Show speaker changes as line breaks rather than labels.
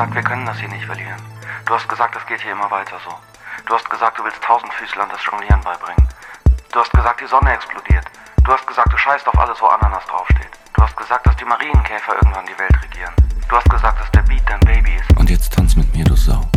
gesagt, wir können das hier nicht verlieren. Du hast gesagt, es geht hier immer weiter so. Du hast gesagt, du willst tausend Füßlern das Jonglieren beibringen. Du hast gesagt, die Sonne explodiert. Du hast gesagt, du scheißt auf alles, wo Ananas draufsteht. Du hast gesagt, dass die Marienkäfer irgendwann die Welt regieren. Du hast gesagt, dass der Beat dein Baby ist. Und jetzt tanz mit mir, du Sau.